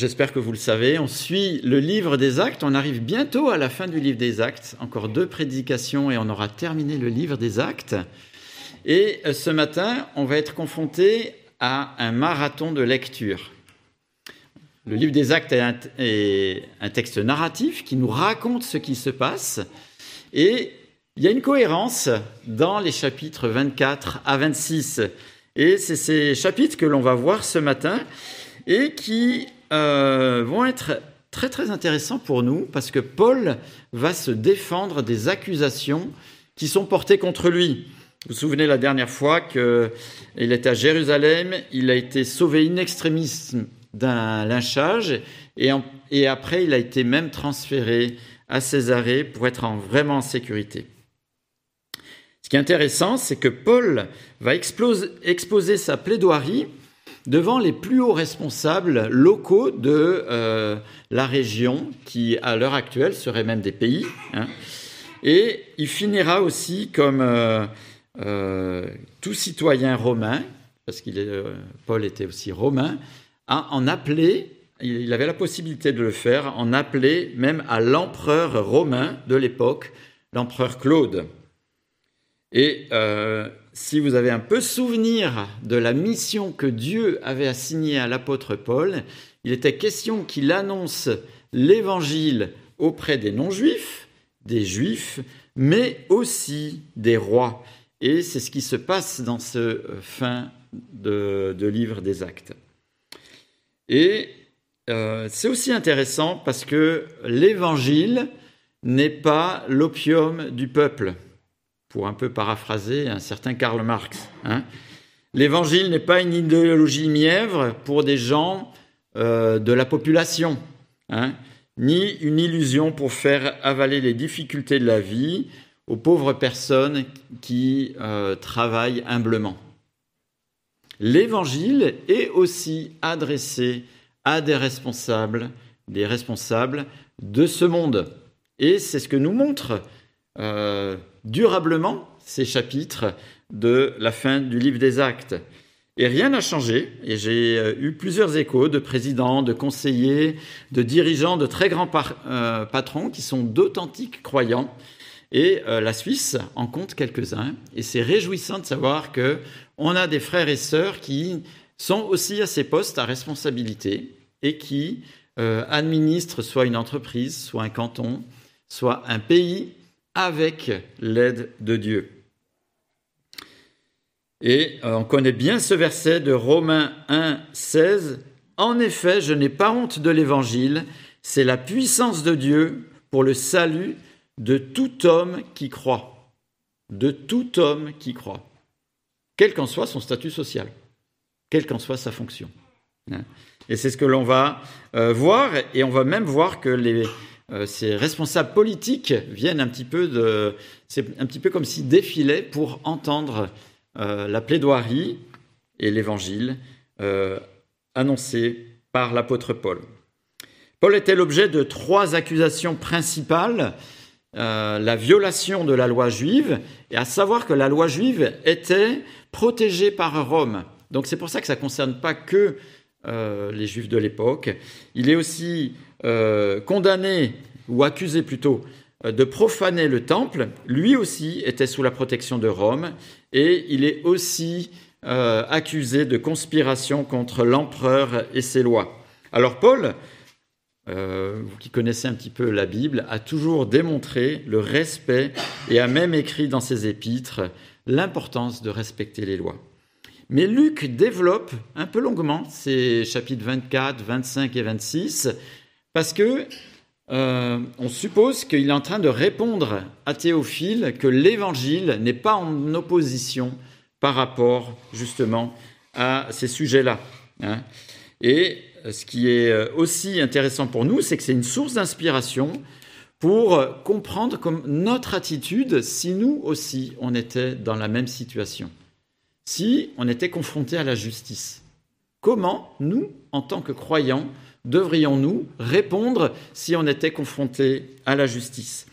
j'espère que vous le savez, on suit le livre des actes. On arrive bientôt à la fin du livre des actes. Encore deux prédications et on aura terminé le livre des actes. Et euh, ce matin, on va être confronté à un marathon de lecture. Le livre des actes est un, texte narratif qui nous raconte ce qui se passe. Et il y a une cohérence dans les chapitres 24 à 26. Et c'est ces chapitres que l'on va voir ce matin et qui euh, vont être très très intéressants pour nous parce que Paul va se défendre des accusations qui sont portées contre lui. Vous vous souvenez la dernière fois qu'il était à Jérusalem, il a été sauvé in extremis d'un lynchage et, après il a été même transféré à Césarée pour être en, vraiment en sécurité. Ce qui est intéressant, c'est que Paul va exposer sa plaidoirie devant les plus hauts responsables locaux de euh, la région, qui à l'heure actuelle seraient même des pays. Hein. Et il finira aussi comme euh, euh, tout citoyen romain, parce que Paul était aussi romain, à en appeler, il avait la possibilité de le faire, en appeler même à l'empereur romain de l'époque, l'empereur Claude. Et si vous avez un peu souvenir de la mission que Dieu avait assignée à l'apôtre Paul, il était question qu'il annonce l'évangile auprès des non-juifs, des juifs, mais aussi des rois. Et c'est ce qui se passe dans ce euh, fin de, livre des actes. Et euh, c'est aussi intéressant parce que l'évangile n'est pas l'opium du peuple pour un peu paraphraser un certain Karl Marx. Hein. L'évangile n'est pas une idéologie mièvre pour des gens euh, de la population, hein, ni une illusion pour faire avaler les difficultés de la vie aux pauvres personnes qui euh, travaillent humblement. L'évangile est aussi adressé à des responsables, des responsables de ce monde. Et c'est ce que nous montre euh, durablement ces chapitres de la fin du livre des actes. Et rien n'a changé, et j'ai euh, eu plusieurs échos de présidents, de conseillers, de dirigeants, de très grands euh, patrons qui sont d'authentiques croyants. Et la Suisse en compte quelques-uns, et c'est réjouissant de savoir que on a des frères et sœurs qui sont aussi à ces postes à responsabilité et qui administrent soit une entreprise, soit un canton, soit un pays avec l'aide de Dieu. Et euh, on connaît bien ce verset de Romains 1, 16. En effet, je n'ai pas honte de l'Évangile, c'est la puissance de Dieu pour le salut de tout homme qui croit. De tout homme qui croit. Quel qu'en soit son statut social, quelle qu'en soit sa fonction. Hein. Et c'est ce que l'on va euh, voir, et on va même voir que les, ces responsables politiques viennent un petit peu de, c'est un petit peu comme s'ils défilaient pour entendre euh, la plaidoirie et l'évangile euh, annoncé par l'apôtre Paul. Paul était l'objet de trois accusations principales la violation de la loi juive, et à savoir que la loi juive était protégée par Rome. Donc c'est pour ça que ça ne concerne pas que les juifs de l'époque. Il est aussi euh, condamné, ou accusé plutôt, euh, de profaner le temple, lui aussi était sous la protection de Rome, et il est aussi euh, accusé de conspiration contre l'empereur et ses lois. Alors Paul, vous qui connaissez un petit peu la Bible, a toujours démontré le respect et a même écrit dans ses épîtres l'importance de respecter les lois. Mais Luc développe un peu longuement ces chapitres 24, 25 et 26 parce que euh, on suppose qu'il est en train de répondre à Théophile que l'évangile n'est pas en opposition par rapport justement à ces sujets-là. Hein. Et ce qui est aussi intéressant pour nous, c'est que c'est une source d'inspiration pour comprendre comme notre attitude si nous aussi on était dans la même situation, si on était confronté à la justice. Comment nous, en tant que croyants, devrions-nous répondre si on était confronté à la justice?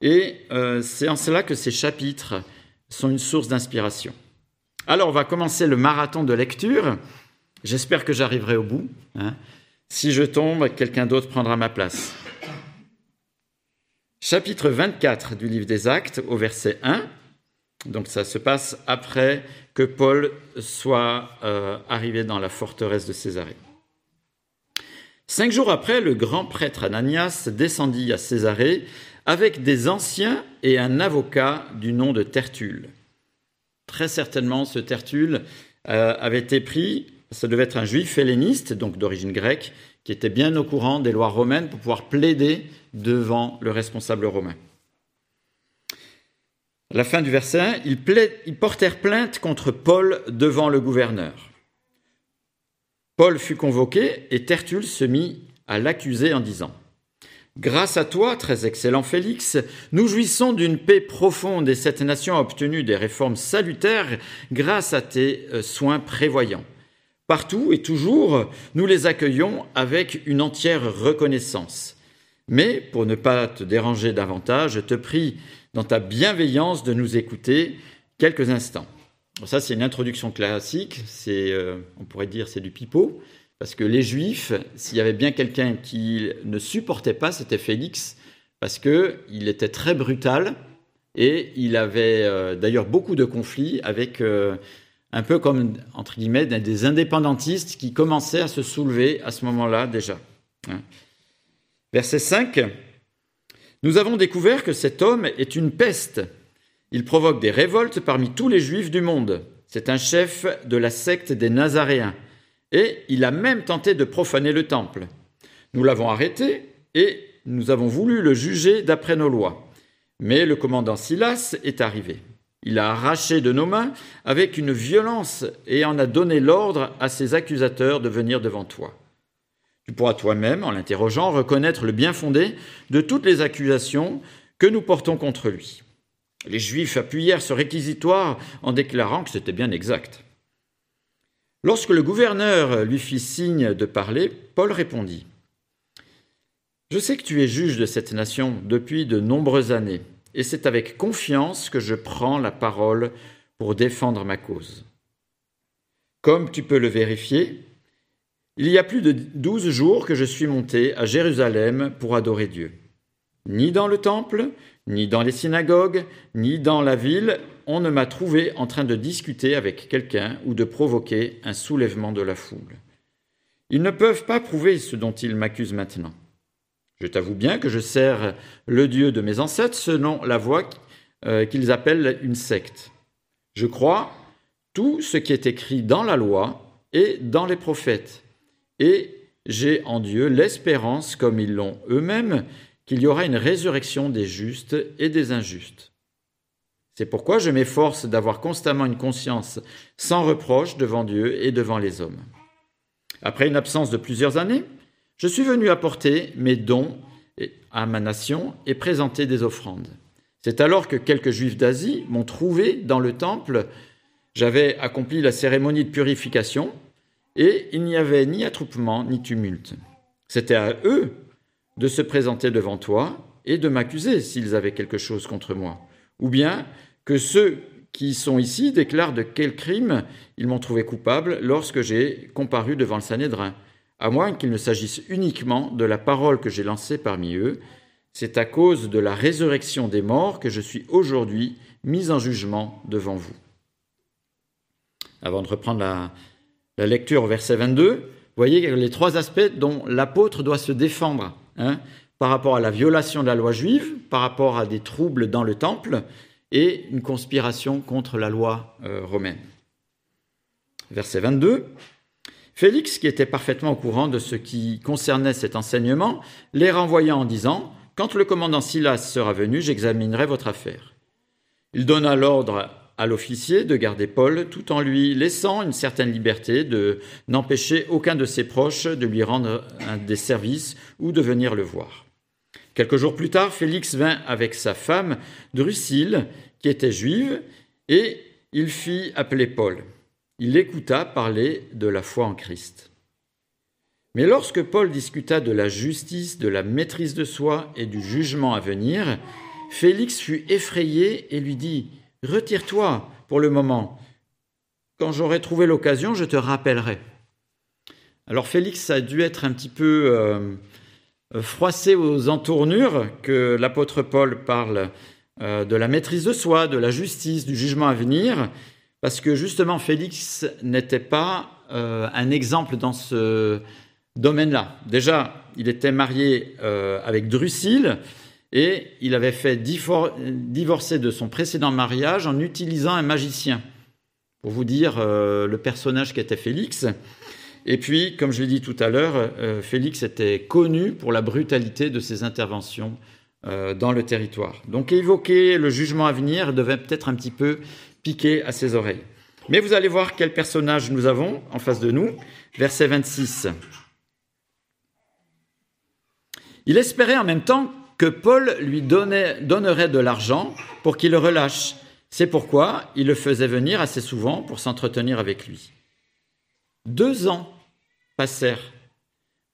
Et euh, c'est en cela que ces chapitres sont une source d'inspiration. Alors, on va commencer le marathon de lecture. J'espère que j'arriverai au bout. Hein. Si je tombe, quelqu'un d'autre prendra ma place. Chapitre 24 du livre des Actes, au verset 1. Donc ça se passe après que Paul soit euh, arrivé dans la forteresse de Césarée. Cinq jours après, le grand prêtre Ananias descendit à Césarée avec des anciens et un avocat du nom de Tertulle. Très certainement, ce Tertulle euh, avait été pris, ça devait être un juif helléniste, donc d'origine grecque, qui était bien au courant des lois romaines pour pouvoir plaider devant le responsable romain. À la fin du verset 1, ils, ils portèrent plainte contre Paul devant le gouverneur. Paul fut convoqué et Tertulle se mit à l'accuser en disant Grâce à toi, très excellent Félix, nous jouissons d'une paix profonde et cette nation a obtenu des réformes salutaires grâce à tes euh, soins prévoyants. Partout et toujours, nous les accueillons avec une entière reconnaissance. Mais pour ne pas te déranger davantage, je te prie dans ta bienveillance de nous écouter quelques instants. Ça, c'est une introduction classique, c'est, euh, on pourrait dire, c'est du pipeau. Parce que les Juifs, s'il y avait bien quelqu'un qui ne supportait pas, c'était Félix, parce qu'il était très brutal et il avait euh, d'ailleurs beaucoup de conflits avec euh, un peu comme, entre guillemets, des indépendantistes qui commençaient à se soulever à ce moment-là déjà. Hein. Verset 5. Nous avons découvert que cet homme est une peste. Il provoque des révoltes parmi tous les Juifs du monde. C'est un chef de la secte des Nazaréens et il a même tenté de profaner le temple. Nous l'avons arrêté et nous avons voulu le juger d'après nos lois. Mais le commandant Silas est arrivé. Il a arraché de nos mains avec une violence et en a donné l'ordre à ses accusateurs de venir devant toi. Tu pourras toi-même, en l'interrogeant, reconnaître le bien fondé de toutes les accusations que nous portons contre lui. Les Juifs appuyèrent ce réquisitoire en déclarant que c'était bien exact. Lorsque le gouverneur lui fit signe de parler, Paul répondit Je sais que tu es juge de cette nation depuis de nombreuses années, et c'est avec confiance que je prends la parole pour défendre ma cause. Comme tu peux le vérifier, il y a plus de douze jours que je suis monté à Jérusalem pour adorer Dieu. Ni dans le temple, ni dans les synagogues, ni dans la ville, on ne m'a trouvé en train de discuter avec quelqu'un ou de provoquer un soulèvement de la foule. Ils ne peuvent pas prouver ce dont ils m'accusent maintenant. Je t'avoue bien que je sers le Dieu de mes ancêtres selon la voie euh, qu'ils appellent une secte. Je crois tout ce qui est écrit dans la loi et dans les prophètes, et j'ai en Dieu l'espérance, comme ils l'ont eux-mêmes, qu'il y aura une résurrection des justes et des injustes. C'est pourquoi je m'efforce d'avoir constamment une conscience sans reproche devant Dieu et devant les hommes. Après une absence de plusieurs années, je suis venu apporter mes dons à ma nation et présenter des offrandes. C'est alors que quelques juifs d'Asie m'ont trouvé dans le temple. J'avais accompli la cérémonie de purification et il n'y avait ni attroupement ni tumulte. C'était à eux de se présenter devant toi et de m'accuser s'ils avaient quelque chose contre moi, ou bien que ceux qui sont ici déclarent de quel crime ils m'ont trouvé coupable lorsque j'ai comparu devant le Sanhédrin, à moins qu'il ne s'agisse uniquement de la parole que j'ai lancée parmi eux. C'est à cause de la résurrection des morts que je suis aujourd'hui mis en jugement devant vous. Avant de reprendre la, la lecture au verset 22, voyez les trois aspects dont l'apôtre doit se défendre hein, par rapport à la violation de la loi juive, par rapport à des troubles dans le temple et une conspiration contre la loi euh, romaine. Verset 22. Félix, qui était parfaitement au courant de ce qui concernait cet enseignement, les renvoya en disant Quand le commandant Silas sera venu, j'examinerai votre affaire. Il donna l'ordre à l'officier de garder Paul tout en lui laissant une certaine liberté de n'empêcher aucun de ses proches de lui rendre des services ou de venir le voir. Quelques jours plus tard, Félix vint avec sa femme Drusille, qui était juive, et il fit appeler Paul. Il l'écouta parler de la foi en Christ. Mais lorsque Paul discuta de la justice, de la maîtrise de soi et du jugement à venir, Félix fut effrayé et lui dit Retire-toi pour le moment. Quand j'aurai trouvé l'occasion, je te rappellerai. Alors Félix a dû être un petit peu euh, froissé aux entournures que l'apôtre Paul parle euh, de la maîtrise de soi, de la justice, du jugement à venir, parce que justement Félix n'était pas euh, un exemple dans ce domaine-là. Déjà, il était marié avec Drusille et il avait fait divorcer de son précédent mariage en utilisant un magicien. Pour vous dire le personnage qu'était Félix. Et puis, comme je l'ai dit tout à l'heure, euh, Félix était connu pour la brutalité de ses interventions euh, dans le territoire. Donc évoquer le jugement à venir devait peut-être un petit peu piquer à ses oreilles. Mais vous allez voir quel personnage nous avons en face de nous. Verset 26. Il espérait en même temps que Paul lui donnerait de l'argent pour qu'il le relâche. C'est pourquoi il le faisait venir assez souvent pour s'entretenir avec lui. Deux ans passèrent.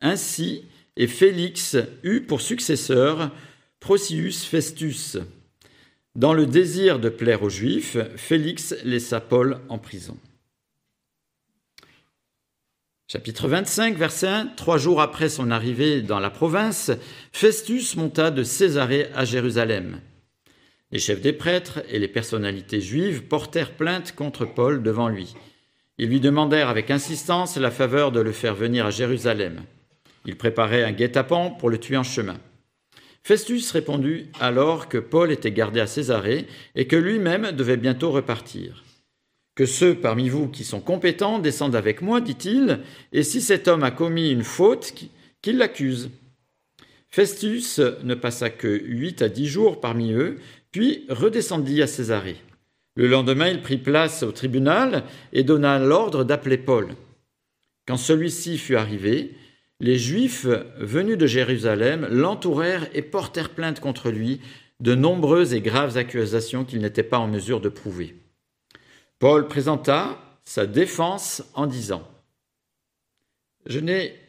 Ainsi, et Félix eut pour successeur Procius Festus. Dans le désir de plaire aux Juifs, Félix laissa Paul en prison. Chapitre 25, verset 1. Trois jours après son arrivée dans la province, Festus monta de Césarée à Jérusalem. Les chefs des prêtres et les personnalités juives portèrent plainte contre Paul devant lui. Ils lui demandèrent avec insistance la faveur de le faire venir à Jérusalem. Ils préparaient un guet-apens pour le tuer en chemin. Festus répondit alors que Paul était gardé à Césarée et que lui-même devait bientôt repartir. Que ceux parmi vous qui sont compétents descendent avec moi, dit-il, et si cet homme a commis une faute, qu'il l'accuse. Festus ne passa que huit à dix jours parmi eux, puis redescendit à Césarée. Le lendemain, il prit place au tribunal et donna l'ordre d'appeler Paul. Quand celui-ci fut arrivé, les Juifs venus de Jérusalem l'entourèrent et portèrent plainte contre lui de nombreuses et graves accusations qu'il n'était pas en mesure de prouver. Paul présenta sa défense en disant Je n'ai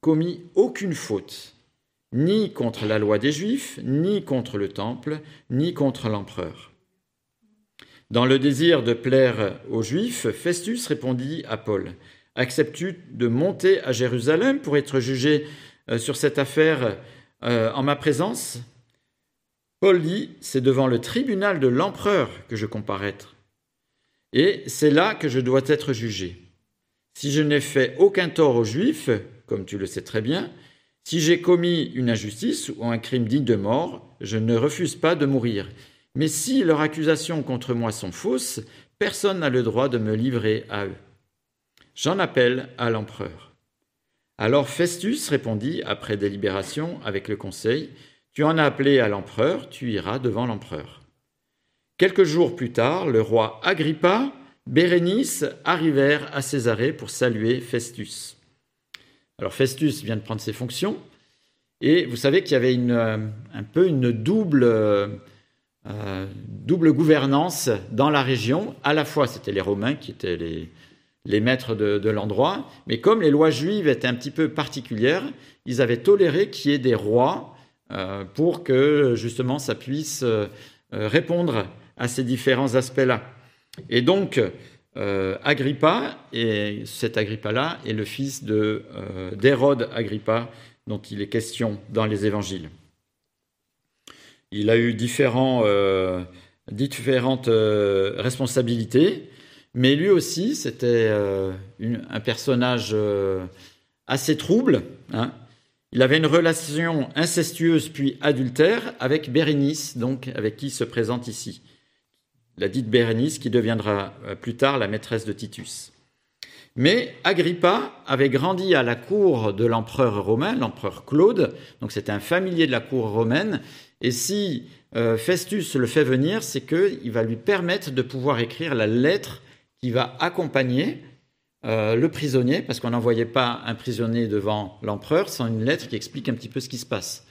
commis aucune faute, ni contre la loi des Juifs, ni contre le Temple, ni contre l'empereur. Dans le désir de plaire aux Juifs, Festus répondit à Paul Acceptes-tu de monter à Jérusalem pour être jugé euh, sur cette affaire euh, en ma présence? Paul dit C'est devant le tribunal de l'empereur que je comparaître. Et c'est là que je dois être jugé. Si je n'ai fait aucun tort aux Juifs, comme tu le sais très bien, si j'ai commis une injustice ou un crime digne de mort, je ne refuse pas de mourir. Mais si leurs accusations contre moi sont fausses, personne n'a le droit de me livrer à eux. J'en appelle à l'empereur. Alors Festus répondit, après délibération avec le conseil, Tu en as appelé à l'empereur, tu iras devant l'empereur. Quelques jours plus tard, le roi Agrippa, Bérénice arrivèrent à Césarée pour saluer Festus. Alors Festus vient de prendre ses fonctions, et vous savez qu'il y avait euh, un peu une double euh, euh, double gouvernance dans la région. À la fois, c'était les Romains qui étaient les, maîtres de, l'endroit, mais comme les lois juives étaient un petit peu particulières, ils avaient toléré qu'il y ait des rois pour que justement ça puisse répondre à ces différents aspects-là. Et donc, Agrippa, et cet Agrippa-là est le fils d'Hérode Agrippa, dont il est question dans les évangiles. Il a eu euh, différentes euh, responsabilités, mais lui aussi, c'était euh, un personnage assez trouble. Hein. Il avait une relation incestueuse puis adultère avec Bérénice, donc avec qui il se présente ici. La dite Bérénice qui deviendra plus tard la maîtresse de Titus. Mais Agrippa avait grandi à la cour de l'empereur romain, l'empereur Claude, donc c'était un familier de la cour romaine, et si euh, Festus le fait venir, c'est qu'il va lui permettre de pouvoir écrire la lettre qui va accompagner euh, le prisonnier, parce qu'on n'envoyait pas un prisonnier devant l'empereur sans une lettre qui explique un petit peu ce qui se passe.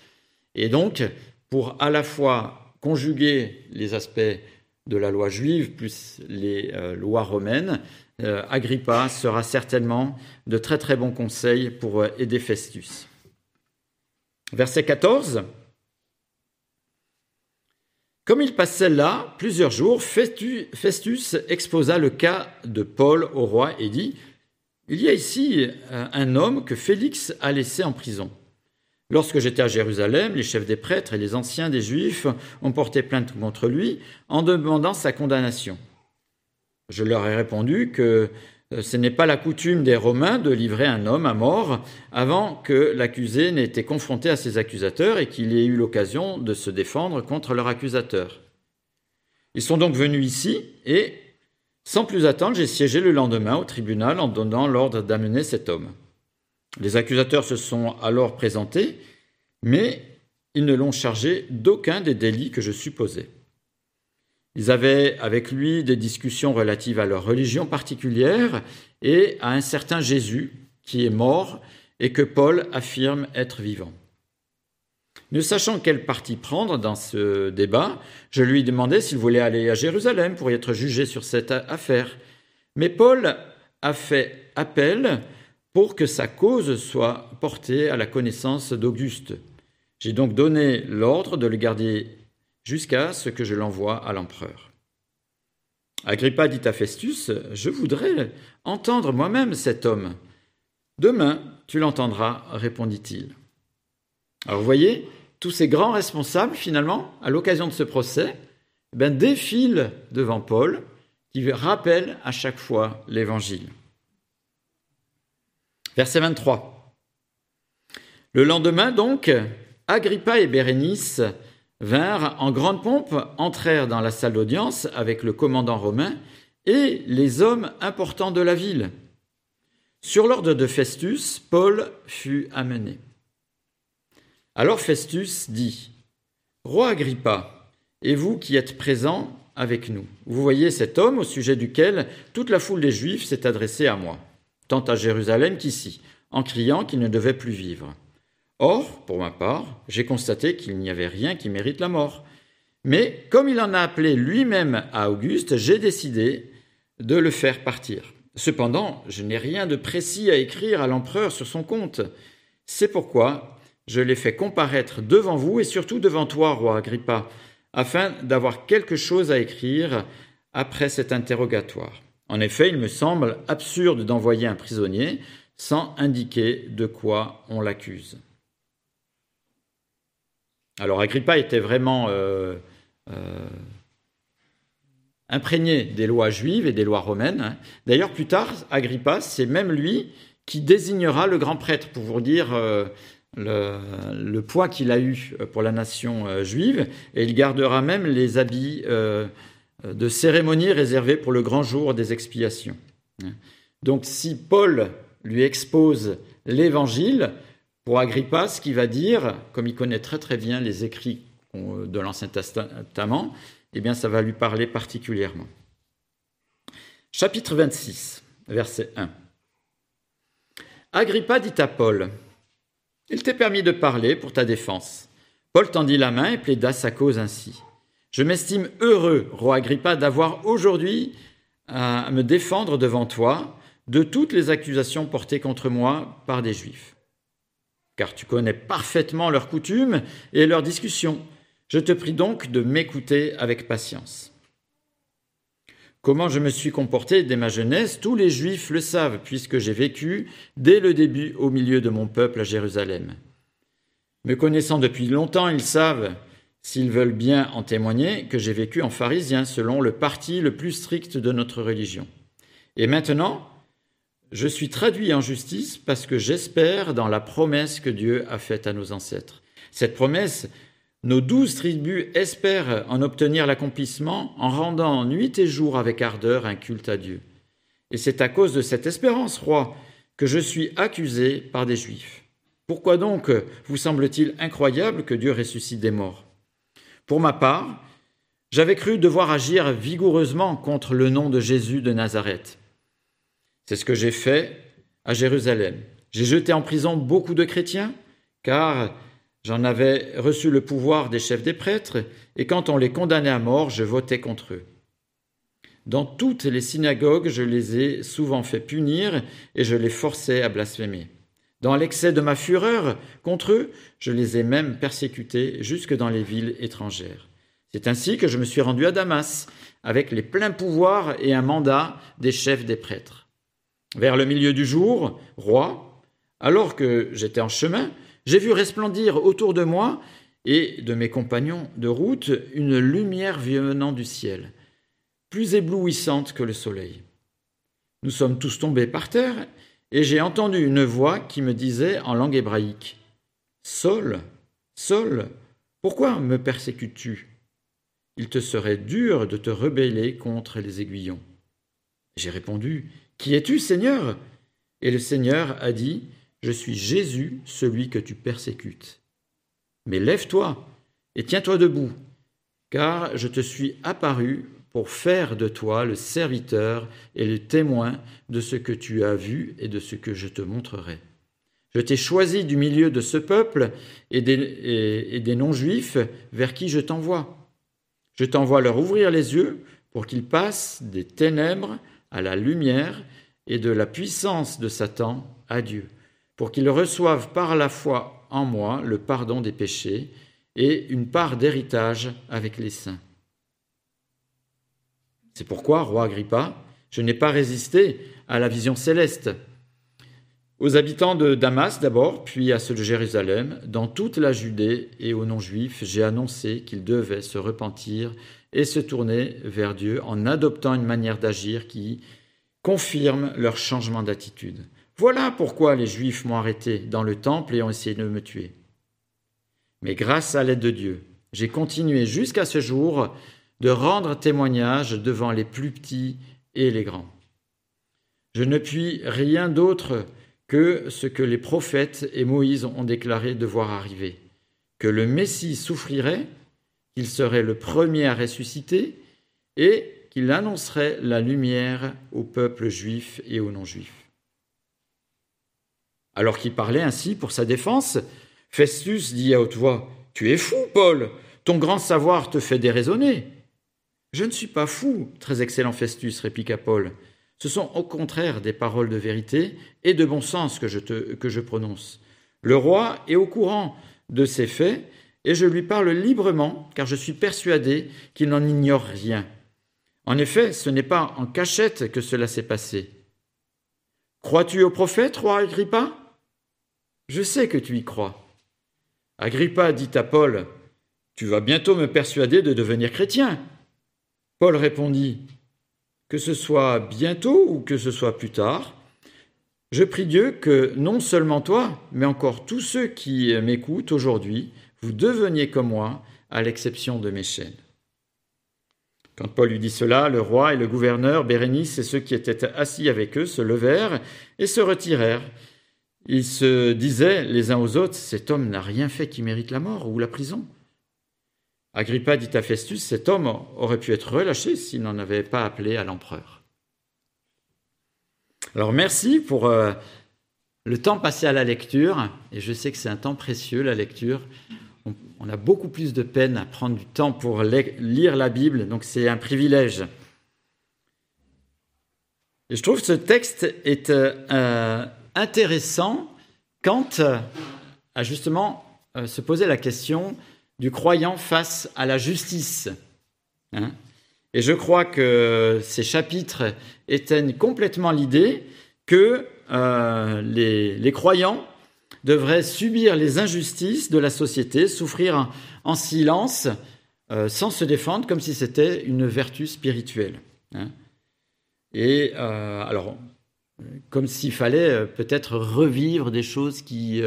Et donc, pour à la fois conjuguer les aspects de la loi juive plus les euh, lois romaines, Agrippa sera certainement de très très bons conseils pour aider Festus. Verset 14. Comme il passait là plusieurs jours, Festus exposa le cas de Paul au roi et dit Il y a ici euh, un homme que Félix a laissé en prison. Lorsque j'étais à Jérusalem, les chefs des prêtres et les anciens des Juifs ont porté plainte contre lui en demandant sa condamnation. Je leur ai répondu que euh, ce n'est pas la coutume des Romains de livrer un homme à mort avant que l'accusé n'ait été confronté à ses accusateurs et qu'il ait eu l'occasion de se défendre contre leur accusateur. Ils sont donc venus ici et sans plus attendre, j'ai siégé le lendemain au tribunal en donnant l'ordre d'amener cet homme. Les accusateurs se sont alors présentés, mais ils ne l'ont chargé d'aucun des délits que je supposais. Ils avaient avec lui des discussions relatives à leur religion particulière et à un certain Jésus qui est mort et que Paul affirme être vivant. Ne sachant quel parti prendre dans ce débat, je lui demandai s'il voulait aller à Jérusalem pour y être jugé sur cette affaire. Mais Paul a fait appel pour que sa cause soit portée à la connaissance d'Auguste. J'ai donc donné l'ordre de le garder jusqu'à ce que je l'envoie à l'empereur. Agrippa dit à Festus, Je voudrais entendre moi-même cet homme. Demain, tu l'entendras, répondit-il. Alors vous voyez, tous ces grands responsables, finalement, à l'occasion de ce procès, eh ben, défilent devant Paul, qui rappelle à chaque fois l'Évangile. Verset 23. Le lendemain, donc, Agrippa et Bérénice vinrent en grande pompe, entrèrent dans la salle d'audience avec le commandant romain et les hommes importants de la ville. Sur l'ordre de Festus, Paul fut amené. Alors Festus dit, Roi Agrippa, et vous qui êtes présent avec nous, vous voyez cet homme au sujet duquel toute la foule des Juifs s'est adressée à moi, tant à Jérusalem qu'ici, en criant qu'il ne devait plus vivre. Or, pour ma part, j'ai constaté qu'il n'y avait rien qui mérite la mort. Mais comme il en a appelé lui-même à Auguste, j'ai décidé de le faire partir. Cependant, je n'ai rien de précis à écrire à l'empereur sur son compte. C'est pourquoi je l'ai fait comparaître devant vous et surtout devant toi, roi Agrippa, afin d'avoir quelque chose à écrire après cet interrogatoire. En effet, il me semble absurde d'envoyer un prisonnier sans indiquer de quoi on l'accuse. Alors Agrippa était vraiment euh, euh, imprégné des lois juives et des lois romaines. Hein. D'ailleurs, plus tard, Agrippa, c'est même lui qui désignera le grand prêtre pour vous dire euh, le, poids qu'il a eu pour la nation juive, et il gardera même les habits de cérémonie réservés pour le grand jour des expiations. Donc si Paul lui expose l'évangile, pour Agrippa, ce qu'il va dire, comme il connaît très très bien les écrits de l'Ancien Testament, eh bien ça va lui parler particulièrement. Chapitre 26, verset 1. Agrippa dit à Paul, il t'est permis de parler pour ta défense. Paul tendit la main et plaida sa cause ainsi. Je m'estime heureux, roi Agrippa, d'avoir aujourd'hui à me défendre devant toi de toutes les accusations portées contre moi par des Juifs. Car tu connais parfaitement leurs coutumes et leurs discussions. Je te prie donc de m'écouter avec patience. Comment je me suis comporté dès ma jeunesse, tous les Juifs le savent, puisque j'ai vécu dès le début au milieu de mon peuple à Jérusalem. Me connaissant depuis longtemps, ils savent, s'ils veulent bien en témoigner, que j'ai vécu en pharisien selon le parti le plus strict de notre religion. Et maintenant, je suis traduit en justice parce que j'espère dans la promesse que Dieu a faite à nos ancêtres. Cette promesse, nos douze tribus espèrent en obtenir l'accomplissement en rendant nuit et jour avec ardeur un culte à Dieu. Et c'est à cause de cette espérance, roi, que je suis accusé par des Juifs. Pourquoi donc vous semble-t-il incroyable que Dieu ressuscite des morts? Pour ma part, j'avais cru devoir agir vigoureusement contre le nom de Jésus de Nazareth. C'est ce que j'ai fait à Jérusalem. J'ai jeté en prison beaucoup de chrétiens, car J'en avais reçu le pouvoir des chefs des prêtres, et quand on les condamnait à mort, je votais contre eux. Dans toutes les synagogues, je les ai souvent fait punir, et je les forçais à blasphémer. Dans l'excès de ma fureur contre eux, je les ai même persécutés jusque dans les villes étrangères. C'est ainsi que je me suis rendu à Damas, avec les pleins pouvoirs et un mandat des chefs des prêtres. Vers le milieu du jour, roi, alors que j'étais en chemin, j'ai vu resplendir autour de moi et de mes compagnons de route une lumière venant du ciel, plus éblouissante que le soleil. Nous sommes tous tombés par terre, et j'ai entendu une voix qui me disait en langue hébraïque Saul, Saul, pourquoi me persécutes-tu? Il te serait dur de te rebeller contre les aiguillons. J'ai répondu Qui es-tu, Seigneur? Et le Seigneur a dit Je suis Jésus, celui que tu persécutes. Mais lève-toi et tiens-toi debout, car je te suis apparu pour faire de toi le serviteur et le témoin de ce que tu as vu et de ce que je te montrerai. Je t'ai choisi du milieu de ce peuple et des, non-juifs vers qui je t'envoie. Je t'envoie leur ouvrir les yeux pour qu'ils passent des ténèbres à la lumière et de la puissance de Satan à Dieu, pour qu'ils reçoivent par la foi en moi le pardon des péchés et une part d'héritage avec les saints. C'est pourquoi, roi Agrippa, je n'ai pas résisté à la vision céleste. Aux habitants de Damas d'abord, puis à ceux de Jérusalem, dans toute la Judée et aux non-juifs, j'ai annoncé qu'ils devaient se repentir et se tourner vers Dieu en adoptant une manière d'agir qui confirme leur changement d'attitude. Voilà pourquoi les Juifs m'ont arrêté dans le temple et ont essayé de me tuer. Mais grâce à l'aide de Dieu, j'ai continué jusqu'à ce jour de rendre témoignage devant les plus petits et les grands. Je ne puis rien d'autre que ce que les prophètes et Moïse ont déclaré devoir arriver, que le Messie souffrirait, qu'il serait le premier à ressusciter, et qu'il annoncerait la lumière au peuple juif et aux non-juifs. Alors qu'il parlait ainsi pour sa défense, Festus dit à haute voix Tu es fou, Paul, ton grand savoir te fait déraisonner. Je ne suis pas fou, très excellent Festus, répliqua Paul. Ce sont au contraire des paroles de vérité et de bon sens que je, te, que je prononce. Le roi est au courant de ces faits, et je lui parle librement, car je suis persuadé qu'il n'en ignore rien. En effet, ce n'est pas en cachette que cela s'est passé. Crois-tu au prophète, roi Agrippa? Je sais que tu y crois. Agrippa dit à Paul, Tu vas bientôt me persuader de devenir chrétien. Paul répondit, Que ce soit bientôt ou que ce soit plus tard, je prie Dieu que non seulement toi, mais encore tous ceux qui m'écoutent aujourd'hui, vous deveniez comme moi, à l'exception de mes chaînes. Quand Paul lui dit cela, le roi et le gouverneur, Bérénice et ceux qui étaient assis avec eux se levèrent et se retirèrent, ils se disaient les uns aux autres, cet homme n'a rien fait qui mérite la mort ou la prison. Agrippa dit à Festus, cet homme aurait pu être relâché s'il n'en avait pas appelé à l'empereur. Alors merci pour euh, le temps passé à la lecture, et je sais que c'est un temps précieux, la lecture. On, a beaucoup plus de peine à prendre du temps pour lire la Bible, donc c'est un privilège. Et je trouve que ce texte est euh, intéressant quand a justement euh, se posé la question du croyant face à la justice. Hein. Et je crois que ces chapitres éteignent complètement l'idée que euh, les, croyants devraient subir les injustices de la société, souffrir en, silence, euh, sans se défendre, comme si c'était une vertu spirituelle. Hein. Et alors, comme s'il fallait euh, peut-être revivre des choses qui,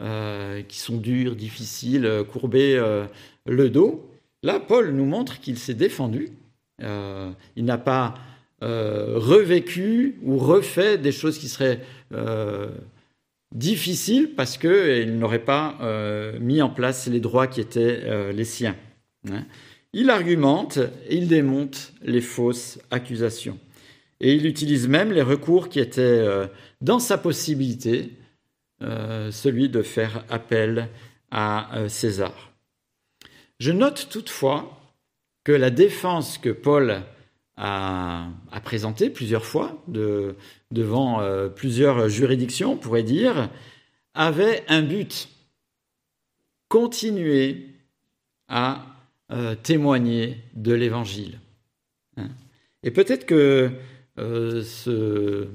euh, euh, qui sont dures, difficiles, courber le dos. Là, Paul nous montre qu'il s'est défendu. il n'a pas revécu ou refait des choses qui seraient difficiles parce qu'il n'aurait pas mis en place les droits qui étaient les siens. Hein. Il argumente et il démonte les fausses accusations. Et il utilise même les recours qui étaient euh, dans sa possibilité, euh, celui de faire appel à euh, César. Je note toutefois que la défense que Paul a, présentée plusieurs fois devant plusieurs juridictions, on pourrait dire, avait un but, continuer à témoigner de l'Évangile. Hein. Et peut-être que euh,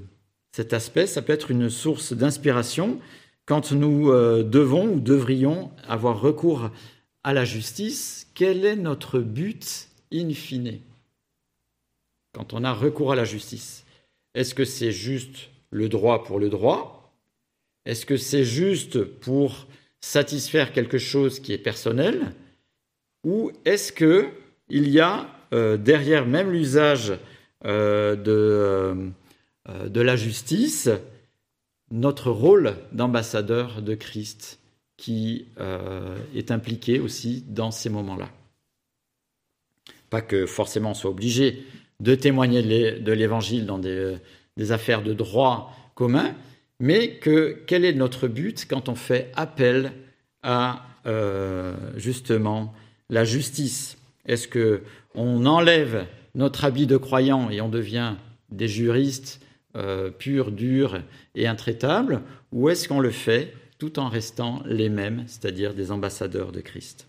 cet aspect, ça peut être une source d'inspiration quand nous euh, devons ou devrions avoir recours à la justice. Quel est notre but in fine? Quand on a recours à la justice Est-ce que c'est juste le droit pour le droit? Est-ce que c'est juste pour satisfaire quelque chose qui est personnel? Ou est-ce que il y a euh, derrière même l'usage euh, de, de la justice notre rôle d'ambassadeur de Christ qui est impliqué aussi dans ces moments-là. Pas que forcément on soit obligé de témoigner de l'Évangile dans des, affaires de droit commun, mais que quel est notre but quand on fait appel à justement la justice? Est-ce que on enlève notre habit de croyant et on devient des juristes euh, purs, durs et intraitables, ou est-ce qu'on le fait tout en restant les mêmes, c'est-à-dire des ambassadeurs de Christ?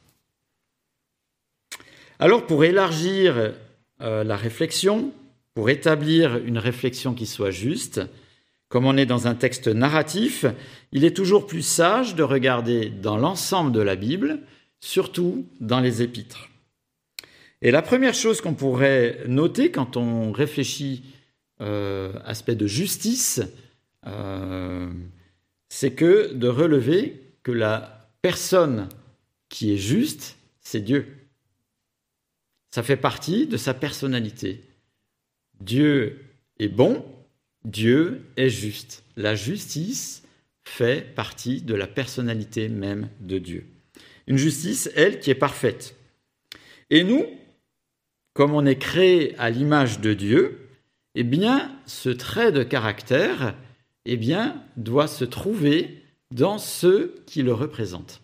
Alors pour élargir euh, la réflexion, pour établir une réflexion qui soit juste, comme on est dans un texte narratif, il est toujours plus sage de regarder dans l'ensemble de la Bible, surtout dans les épîtres. Et la première chose qu'on pourrait noter quand on réfléchit aspect de justice, euh, c'est que de relever que la personne qui est juste, c'est Dieu. Ça fait partie de sa personnalité. Dieu est bon, Dieu est juste. La justice fait partie de la personnalité même de Dieu. Une justice, elle, qui est parfaite. Et nous, comme on est créé à l'image de Dieu, eh bien, ce trait de caractère, eh bien, doit se trouver dans ceux qui le représentent.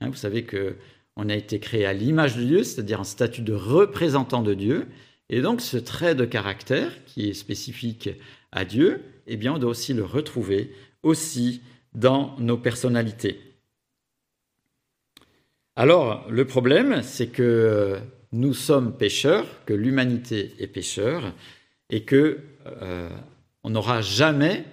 Hein, vous savez que on a été créé à l'image de Dieu, c'est-à-dire en statut de représentant de Dieu, et donc ce trait de caractère qui est spécifique à Dieu, eh bien, on doit aussi le retrouver aussi dans nos personnalités. Alors, le problème, c'est que nous sommes pécheurs, que l'humanité est pécheur, et que euh, on n'aura jamais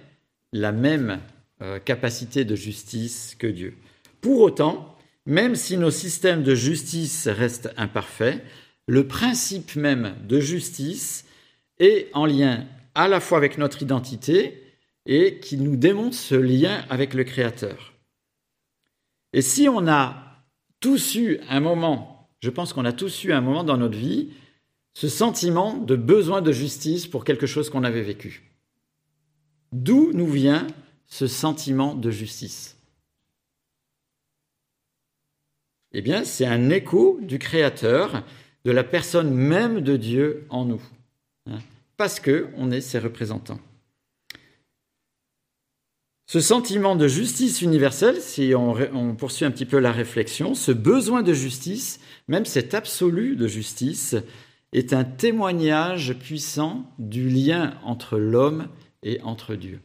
la même euh, capacité de justice que Dieu. Pour autant, même si nos systèmes de justice restent imparfaits, le principe même de justice est en lien à la fois avec notre identité et qui nous démontre ce lien avec le Créateur. Et si on a tous eu un moment je pense qu'on a tous eu un moment dans notre vie ce sentiment de besoin de justice pour quelque chose qu'on avait vécu. D'où nous vient ce sentiment de justice? Eh bien, c'est un écho du Créateur, de la personne même de Dieu en nous, hein, parce que on est ses représentants. Ce sentiment de justice universelle, si on, poursuit un petit peu la réflexion, ce besoin de justice, même cet absolu de justice, est un témoignage puissant du lien entre l'homme et entre Dieu.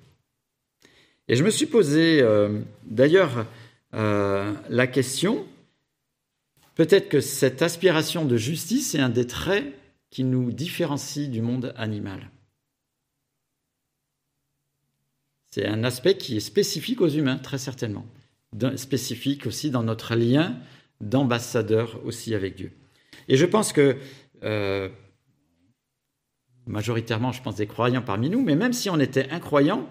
Et je me suis posé euh, d'ailleurs euh, la question, peut-être que cette aspiration de justice est un des traits qui nous différencie du monde animal. C'est un aspect qui est spécifique aux humains, très certainement. Spécifique aussi dans notre lien d'ambassadeur aussi avec Dieu. Et je pense que, euh, majoritairement, je pense des croyants parmi nous, mais même si on était incroyants,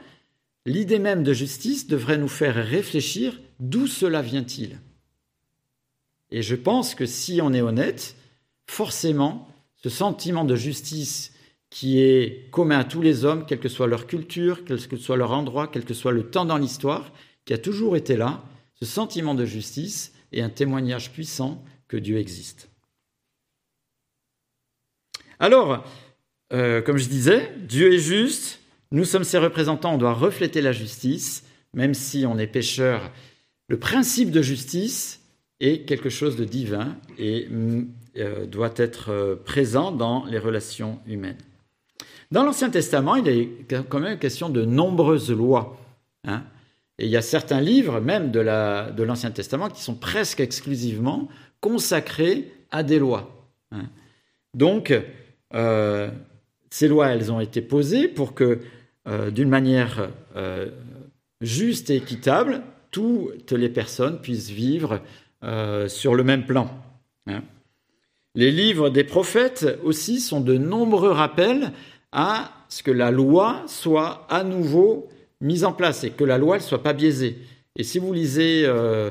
l'idée même de justice devrait nous faire réfléchir d'où cela vient-il. Et je pense que si on est honnête, forcément, ce sentiment de justice qui est commun à tous les hommes, quelle que soit leur culture, quel que soit leur endroit, quel que soit le temps dans l'histoire, qui a toujours été là, ce sentiment de justice est un témoignage puissant que Dieu existe. Alors, euh, comme je disais, Dieu est juste, nous sommes ses représentants, on doit refléter la justice, même si on est pécheur. Le principe de justice est quelque chose de divin et euh, doit être euh, présent dans les relations humaines. Dans l'Ancien Testament, il est quand même question de nombreuses lois. Hein. Et il y a certains livres, même de l'Ancien Testament, qui sont presque exclusivement consacrés à des lois. Hein. Donc, euh, ces lois, elles ont été posées pour que d'une manière juste et équitable, toutes les personnes puissent vivre sur le même plan. Hein. Les livres des prophètes aussi sont de nombreux rappels à ce que la loi soit à nouveau mise en place et que la loi ne soit pas biaisée. Et si vous lisez euh,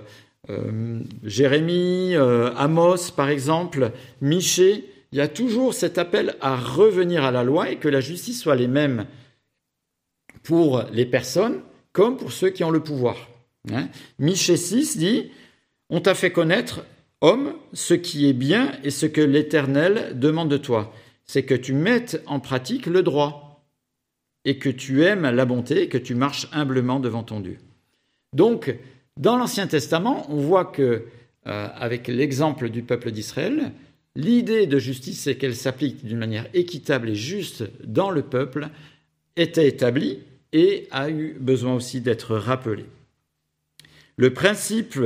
euh, Jérémie, euh, Amos par exemple, Michée, il y a toujours cet appel à revenir à la loi et que la justice soit les mêmes pour les personnes comme pour ceux qui ont le pouvoir. Hein. Michée 6 dit On t'a fait connaître Homme, ce qui est bien et ce que l'Éternel demande de toi, c'est que tu mettes en pratique le droit et que tu aimes la bonté et que tu marches humblement devant ton Dieu. Donc, dans l'Ancien Testament, on voit que, euh, avec l'exemple du peuple d'Israël, l'idée de justice, c'est qu'elle s'applique d'une manière équitable et juste dans le peuple, était établie et a eu besoin aussi d'être rappelée. Le principe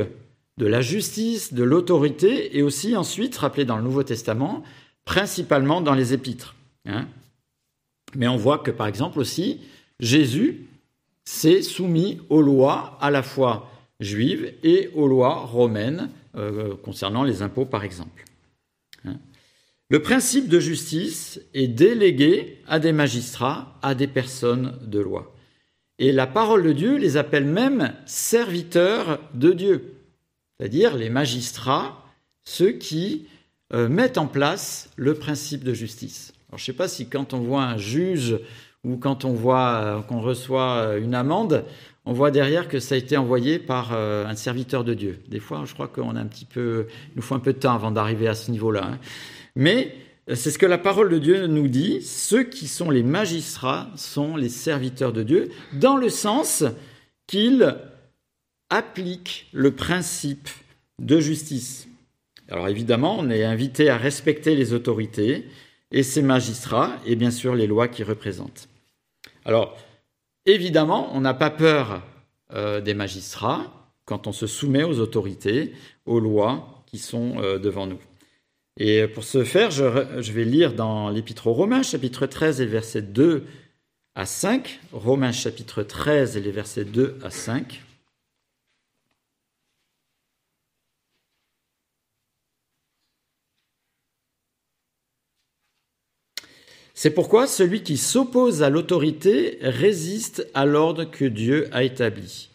de la justice, de l'autorité, et aussi ensuite rappelé dans le Nouveau Testament, principalement dans les épîtres. Hein. Mais on voit que par exemple aussi, Jésus s'est soumis aux lois à la fois juives et aux lois romaines euh, concernant les impôts par exemple. Le principe de justice est délégué à des magistrats, à des personnes de loi. Et la parole de Dieu les appelle même serviteurs de Dieu c'est-à-dire les magistrats, ceux qui euh, mettent en place le principe de justice. Alors, je ne sais pas si quand on voit un juge ou quand on voit euh, qu'on reçoit euh, une amende, on voit derrière que ça a été envoyé par un serviteur de Dieu. Des fois, je crois qu'on a un petit peu, il nous faut un peu de temps avant d'arriver à ce niveau-là. Hein. Mais c'est ce que la parole de Dieu nous dit. Ceux qui sont les magistrats sont les serviteurs de Dieu, dans le sens qu'ils applique le principe de justice. Alors évidemment, on est invité à respecter les autorités et ces magistrats et bien sûr les lois qu'ils représentent. Alors évidemment, on n'a pas peur euh, des magistrats quand on se soumet aux autorités, aux lois qui sont euh, devant nous. Et pour ce faire, je, vais lire dans l'Épître aux Romains, chapitre 13 et versets 2 à 5. Romains chapitre 13 et les versets 2 à 5. C'est pourquoi celui qui s'oppose à l'autorité résiste à l'ordre que Dieu a établi.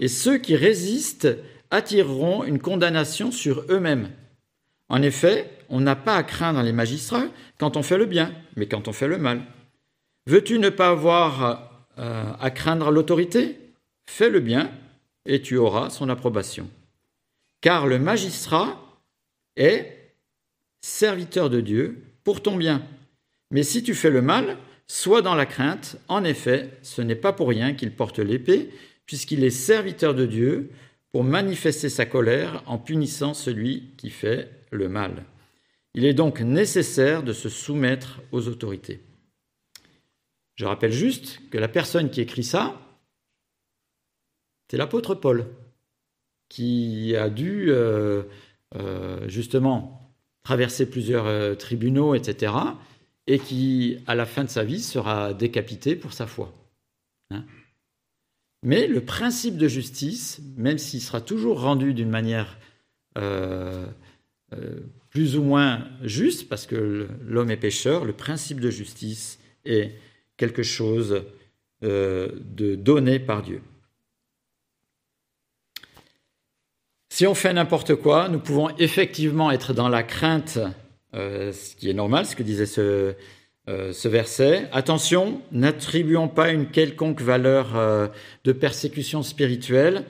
Et ceux qui résistent attireront une condamnation sur eux-mêmes. En effet, on n'a pas à craindre les magistrats quand on fait le bien, mais quand on fait le mal. Veux-tu ne pas avoir euh, à craindre l'autorité? Fais le bien et tu auras son approbation. Car le magistrat est serviteur de Dieu pour ton bien. Mais si tu fais le mal, sois dans la crainte. En effet, ce n'est pas pour rien qu'il porte l'épée, puisqu'il est serviteur de Dieu pour manifester sa colère en punissant celui qui fait le mal. Il est donc nécessaire de se soumettre aux autorités. Je rappelle juste que la personne qui écrit ça, c'est l'apôtre Paul, qui a dû euh, euh, justement traverser plusieurs euh, tribunaux, etc et qui, à la fin de sa vie, sera décapité pour sa foi. Hein. Mais le principe de justice, même s'il sera toujours rendu d'une manière plus ou moins juste, parce que l'homme est pécheur, le principe de justice est quelque chose euh, de donné par Dieu. Si on fait n'importe quoi, nous pouvons effectivement être dans la crainte euh, ce qui est normal, ce que disait ce, euh, verset. Attention, n'attribuons pas une quelconque valeur de persécution spirituelle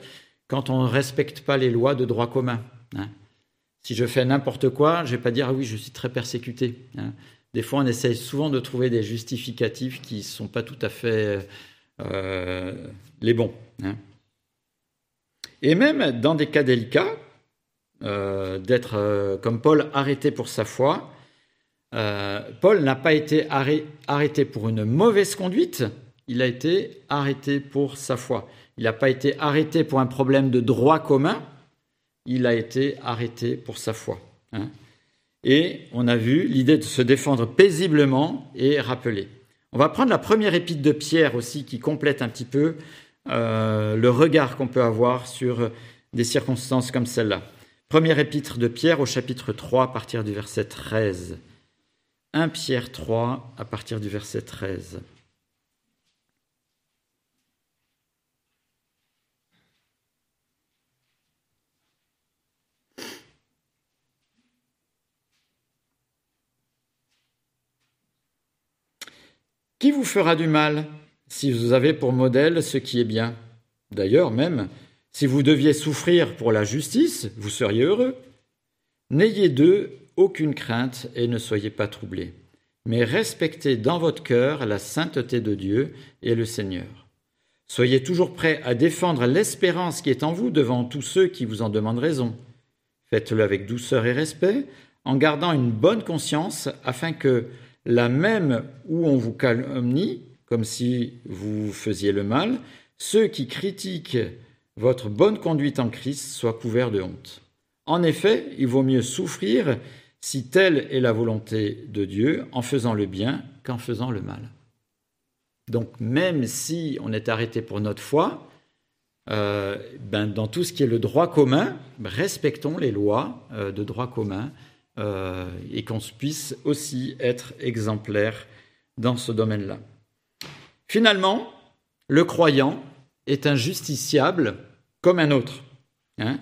quand on ne respecte pas les lois de droit commun. Hein. Si je fais n'importe quoi, je ne vais pas dire ah oui, je suis très persécuté. Hein. Des fois, on essaye souvent de trouver des justificatifs qui ne sont pas tout à fait les bons. Hein. Et même dans des cas délicats, euh, d'être, euh, comme Paul, arrêté pour sa foi. Euh, Paul n'a pas été arrêté pour une mauvaise conduite, il a été arrêté pour sa foi. Il n'a pas été arrêté pour un problème de droit commun, il a été arrêté pour sa foi. Hein. Et on a vu l'idée de se défendre paisiblement et rappelée. On va prendre la première épître de Pierre aussi qui complète un petit peu euh, le regard qu'on peut avoir sur des circonstances comme celle-là. Première épître de Pierre au chapitre 3 à partir du verset 13. 1 Pierre 3 à partir du verset 13. Qui vous fera du mal si vous avez pour modèle ce qui est bien? D'ailleurs, même, si vous deviez souffrir pour la justice, vous seriez heureux. N'ayez d'eux aucune crainte et ne soyez pas troublés, mais respectez dans votre cœur la sainteté de Dieu et le Seigneur. Soyez toujours prêts à défendre l'espérance qui est en vous devant tous ceux qui vous en demandent raison. Faites-le avec douceur et respect, en gardant une bonne conscience, afin que, la même où on vous calomnie, comme si vous faisiez le mal, ceux qui critiquent votre bonne conduite en Christ soient couverts de honte. En effet, il vaut mieux souffrir si telle est la volonté de Dieu en faisant le bien qu'en faisant le mal. Donc même si on est arrêté pour notre foi, euh, ben, dans tout ce qui est le droit commun, respectons les lois euh, de droit commun euh, et qu'on puisse aussi être exemplaire dans ce domaine-là. Finalement, le croyant est injusticiable comme un autre, hein,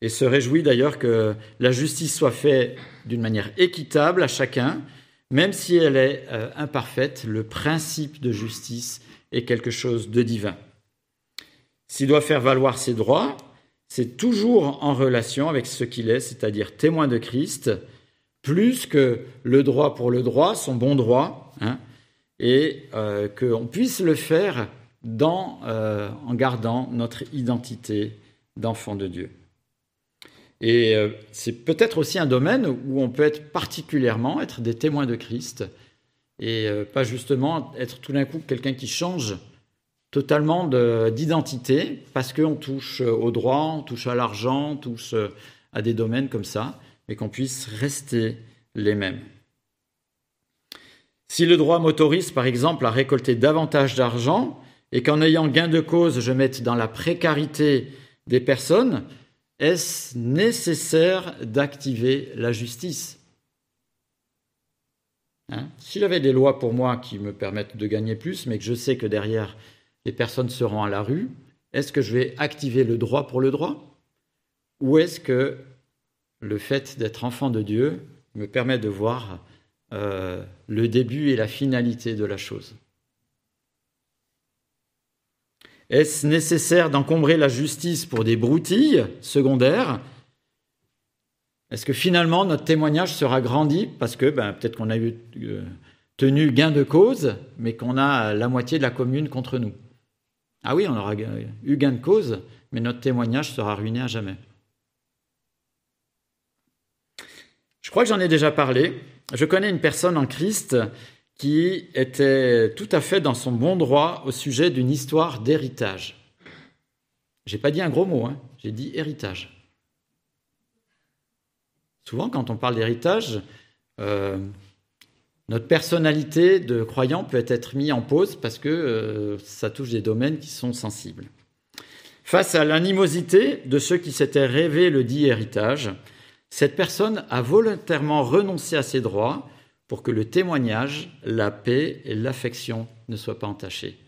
et se réjouit d'ailleurs que la justice soit faite d'une manière équitable à chacun, même si elle est euh, imparfaite, le principe de justice est quelque chose de divin. S'il doit faire valoir ses droits, c'est toujours en relation avec ce qu'il est, c'est-à-dire témoin de Christ, plus que le droit pour le droit, son bon droit, hein, et euh, qu'on puisse le faire euh, en gardant notre identité d'enfant de Dieu. Et euh, c'est peut-être aussi un domaine où on peut être particulièrement, être des témoins de Christ, et pas justement être tout d'un coup quelqu'un qui change totalement d'identité, parce qu'on touche au droit, on touche à l'argent, on touche à des domaines comme ça mais qu'on puisse rester les mêmes. Si le droit m'autorise, par exemple, à récolter davantage d'argent et qu'en ayant gain de cause, je mette dans la précarité des personnes, est-ce nécessaire d'activer la justice? Hein? Si j'avais des lois pour moi qui me permettent de gagner plus, mais que je sais que derrière les personnes seront à la rue, est-ce que je vais activer le droit pour le droit? Ou est-ce que le fait d'être enfant de Dieu me permet de voir euh, le début et la finalité de la chose. Est-ce nécessaire d'encombrer la justice pour des broutilles secondaires? Est-ce que finalement notre témoignage sera grandi parce que ben, peut-être qu'on a eu euh, tenu gain de cause, mais qu'on a la moitié de la commune contre nous? Ah oui, on aura eu gain de cause, mais notre témoignage sera ruiné à jamais. Je crois que j'en ai déjà parlé. Je connais une personne en Christ qui était tout à fait dans son bon droit au sujet d'une histoire d'héritage. J'ai pas dit un gros mot, hein. j'ai dit héritage. Souvent, quand on parle d'héritage, euh, notre personnalité de croyant peut être mise en pause parce que euh, ça touche des domaines qui sont sensibles. Face à l'animosité de ceux qui s'étaient rêvés le dit héritage, cette personne a volontairement renoncé à ses droits pour que le témoignage, la paix et l'affection ne soient pas entachés.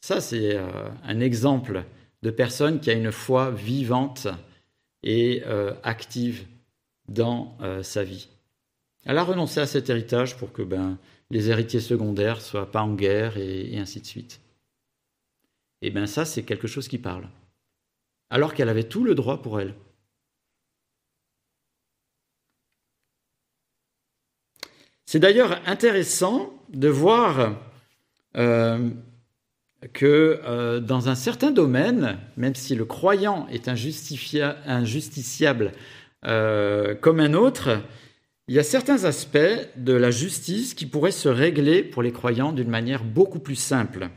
Ça, c'est euh, un exemple de personne qui a une foi vivante et euh, active dans euh, sa vie. Elle a renoncé à cet héritage pour que ben, les héritiers secondaires ne soient pas en guerre et, et ainsi de suite. Et bien ça, c'est quelque chose qui parle. Alors qu'elle avait tout le droit pour elle. C'est d'ailleurs intéressant de voir euh, que euh, dans un certain domaine, même si le croyant est injusticiable euh, comme un autre, il y a certains aspects de la justice qui pourraient se régler pour les croyants d'une manière beaucoup plus simple.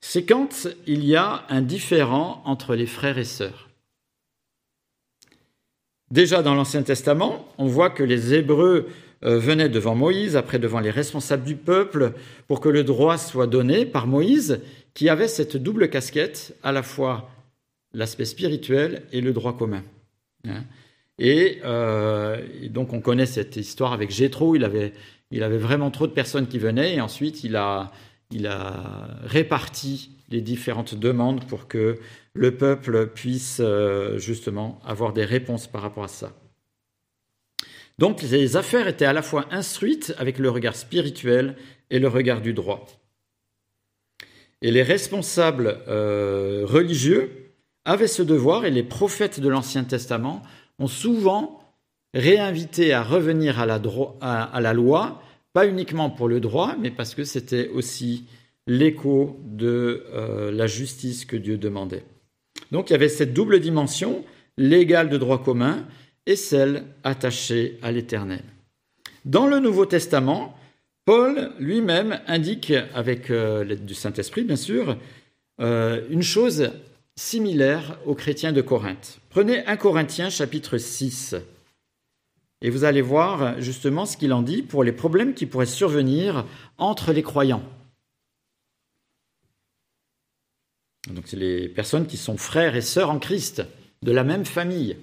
C'est quand il y a un différent entre les frères et sœurs. Déjà dans l'Ancien Testament, on voit que les Hébreux euh, venaient devant Moïse, après devant les responsables du peuple, pour que le droit soit donné par Moïse, qui avait cette double casquette, à la fois l'aspect spirituel et le droit commun. Hein. Euh, et, donc on connaît cette histoire avec Jétro, il avait, vraiment trop de personnes qui venaient, et ensuite il a, il a réparti les différentes demandes pour que le peuple puisse euh, justement avoir des réponses par rapport à ça. Donc les affaires étaient à la fois instruites avec le regard spirituel et le regard du droit. Et les responsables euh, religieux avaient ce devoir, et les prophètes de l'Ancien Testament ont souvent réinvité à revenir à la, loi, pas uniquement pour le droit, mais parce que c'était aussi l'écho de euh, la justice que Dieu demandait. Donc il y avait cette double dimension, légale de droit commun et celle attachée à l'Éternel. Dans le Nouveau Testament, Paul lui-même indique, avec euh, l'aide du Saint-Esprit bien sûr, euh, une chose similaire aux chrétiens de Corinthe. Prenez 1 Corinthiens chapitre 6 et vous allez voir justement ce qu'il en dit pour les problèmes qui pourraient survenir entre les croyants. Donc c'est les personnes qui sont frères et sœurs en Christ, de la même famille.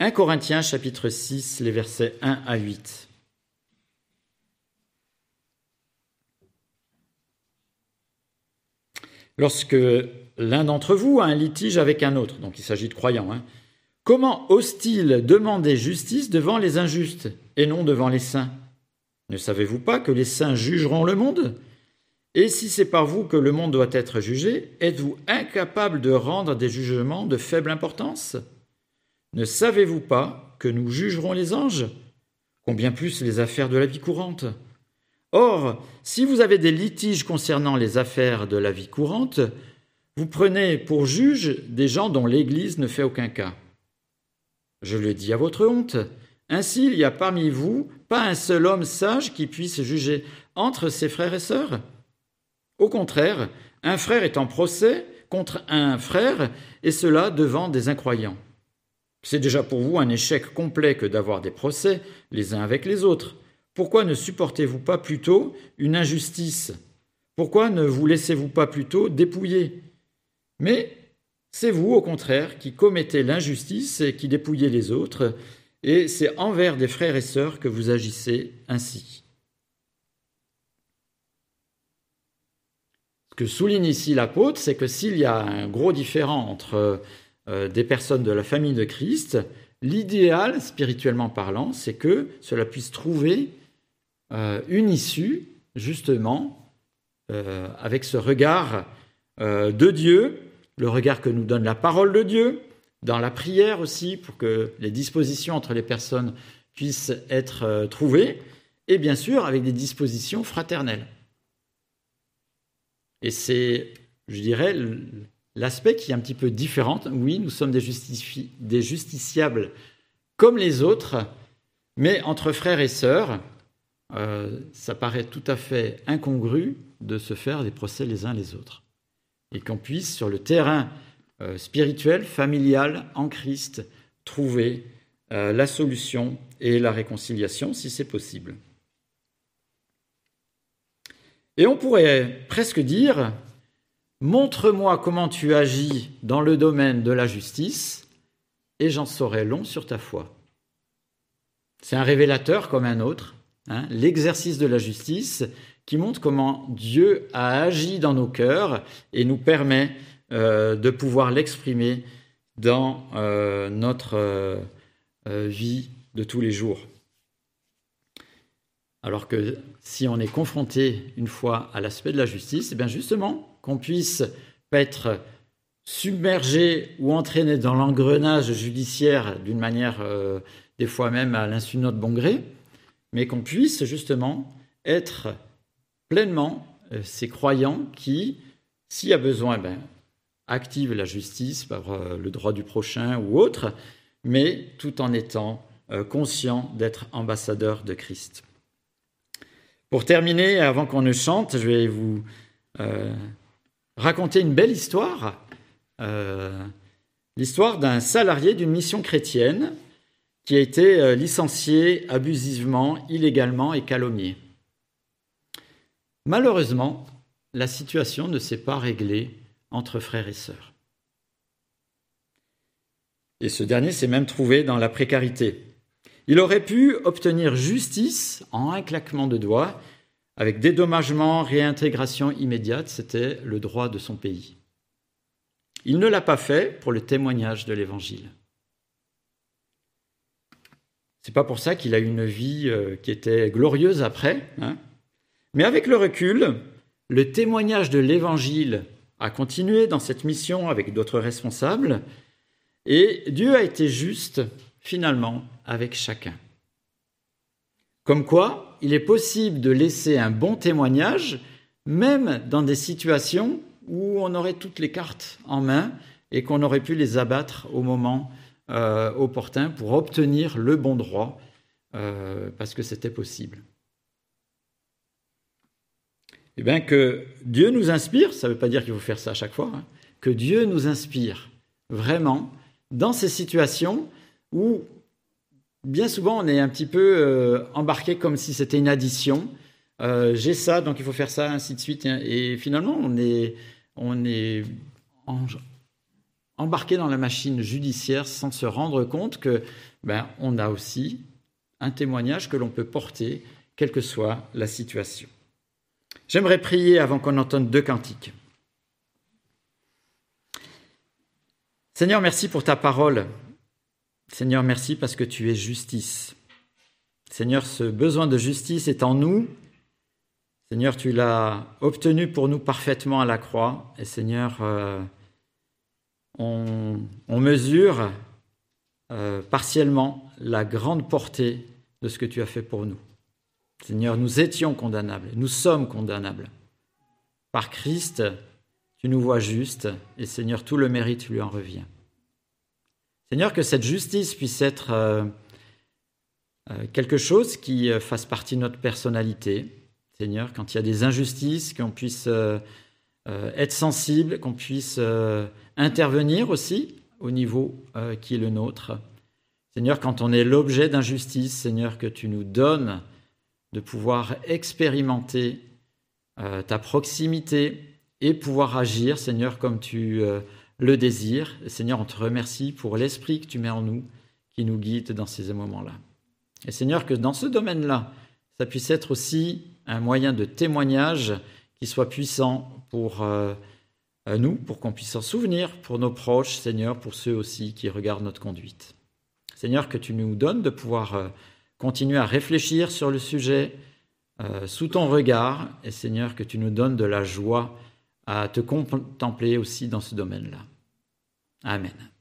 1 Corinthiens chapitre 6, les versets 1 à 8. Lorsque l'un d'entre vous a un litige avec un autre, donc il s'agit de croyants, hein, comment ose-t-il demander justice devant les injustes et non devant les saints? Ne savez-vous pas que les saints jugeront le monde? Et si c'est par vous que le monde doit être jugé, êtes-vous incapable de rendre des jugements de faible importance? Ne savez-vous pas que nous jugerons les anges? Combien plus les affaires de la vie courante? Or, si vous avez des litiges concernant les affaires de la vie courante, vous prenez pour juge des gens dont l'Église ne fait aucun cas. Je le dis à votre honte. Ainsi, il n'y a parmi vous pas un seul homme sage qui puisse juger entre ses frères et sœurs. Au contraire, un frère est en procès contre un frère, et cela devant des incroyants. C'est déjà pour vous un échec complet que d'avoir des procès les uns avec les autres. Pourquoi ne supportez-vous pas plutôt une injustice? Pourquoi ne vous laissez-vous pas plutôt dépouiller? Mais c'est vous, au contraire, qui commettez l'injustice et qui dépouillez les autres, et c'est envers des frères et sœurs que vous agissez ainsi. Ce que souligne ici l'apôtre, c'est que s'il y a un gros différent entre des personnes de la famille de Christ, l'idéal, spirituellement parlant, c'est que cela puisse trouver euh, une issue, justement, euh, avec ce regard de Dieu, le regard que nous donne la parole de Dieu, dans la prière aussi, pour que les dispositions entre les personnes puissent être trouvées, et bien sûr avec des dispositions fraternelles. Et c'est, je dirais, l'aspect qui est un petit peu différent. Oui, nous sommes des, justiciables comme les autres, mais entre frères et sœurs, euh, ça paraît tout à fait incongru de se faire des procès les uns les autres. Et qu'on puisse, sur le terrain euh, spirituel, familial, en Christ, trouver euh, la solution et la réconciliation si c'est possible. Et on pourrait presque dire, montre-moi comment tu agis dans le domaine de la justice, et j'en saurai long sur ta foi. C'est un révélateur comme un autre, hein, l'exercice de la justice qui montre comment Dieu a agi dans nos cœurs et nous permet euh, de pouvoir l'exprimer dans euh, notre euh, vie de tous les jours. Alors que si on est confronté une fois à l'aspect de la justice, eh bien justement, qu'on puisse pas être submergé ou entraîné dans l'engrenage judiciaire d'une manière euh, des fois même à l'insu de notre bon gré, mais qu'on puisse justement être pleinement euh, ces croyants qui, s'il y a besoin, ben, activent la justice par euh, le droit du prochain ou autre, mais tout en étant conscients d'être ambassadeurs de Christ. Pour terminer, avant qu'on ne chante, je vais vous raconter une belle histoire. Euh, l'histoire d'un salarié d'une mission chrétienne qui a été euh, licencié abusivement, illégalement et calomnié. Malheureusement, la situation ne s'est pas réglée entre frères et sœurs. Et ce dernier s'est même trouvé dans la précarité. Il aurait pu obtenir justice en un claquement de doigts, avec dédommagement, réintégration immédiate, c'était le droit de son pays. Il ne l'a pas fait pour le témoignage de l'Évangile. C'est pas pour ça qu'il a eu une vie euh, qui était glorieuse après. Hein. Mais avec le recul, le témoignage de l'Évangile a continué dans cette mission avec d'autres responsables, et Dieu a été juste, finalement, avec chacun. Comme quoi, il est possible de laisser un bon témoignage, même dans des situations où on aurait toutes les cartes en main et qu'on aurait pu les abattre au moment euh, opportun pour obtenir le bon droit, euh, parce que c'était possible. Eh bien, que Dieu nous inspire, ça ne veut pas dire qu'il faut faire ça à chaque fois, hein, que Dieu nous inspire vraiment dans ces situations où bien souvent on est un petit peu euh, embarqué comme si c'était une addition. J'ai ça, donc il faut faire ça, ainsi de suite. Et finalement, on est, on est embarqué dans la machine judiciaire sans se rendre compte que ben, on a aussi un témoignage que l'on peut porter, quelle que soit la situation. J'aimerais prier avant qu'on entende deux cantiques. Seigneur, merci pour ta parole. Seigneur, merci parce que tu es justice. Seigneur, ce besoin de justice est en nous. Seigneur, tu l'as obtenu pour nous parfaitement à la croix. Et Seigneur, euh, on, mesure euh, partiellement la grande portée de ce que tu as fait pour nous. Seigneur, nous étions condamnables, nous sommes condamnables. Par Christ, tu nous vois justes, et Seigneur, tout le mérite lui en revient. Seigneur, que cette justice puisse être euh, euh, quelque chose qui fasse partie de notre personnalité. Seigneur, quand il y a des injustices, qu'on puisse être sensible, qu'on puisse intervenir aussi au niveau euh, qui est le nôtre. Seigneur, quand on est l'objet d'injustice, Seigneur, que tu nous donnes de pouvoir expérimenter euh, ta proximité et pouvoir agir, Seigneur, comme tu euh, le désires. Seigneur, on te remercie pour l'esprit que tu mets en nous, qui nous guide dans ces moments-là. Et Seigneur, que dans ce domaine-là, ça puisse être aussi un moyen de témoignage qui soit puissant pour à nous pour qu'on puisse s'en souvenir pour nos proches, Seigneur, pour ceux aussi qui regardent notre conduite. Seigneur, que tu nous donnes de pouvoir euh, continuer à réfléchir sur le sujet euh, sous ton regard, et Seigneur, que tu nous donnes de la joie à te contempler aussi dans ce domaine-là. Amen.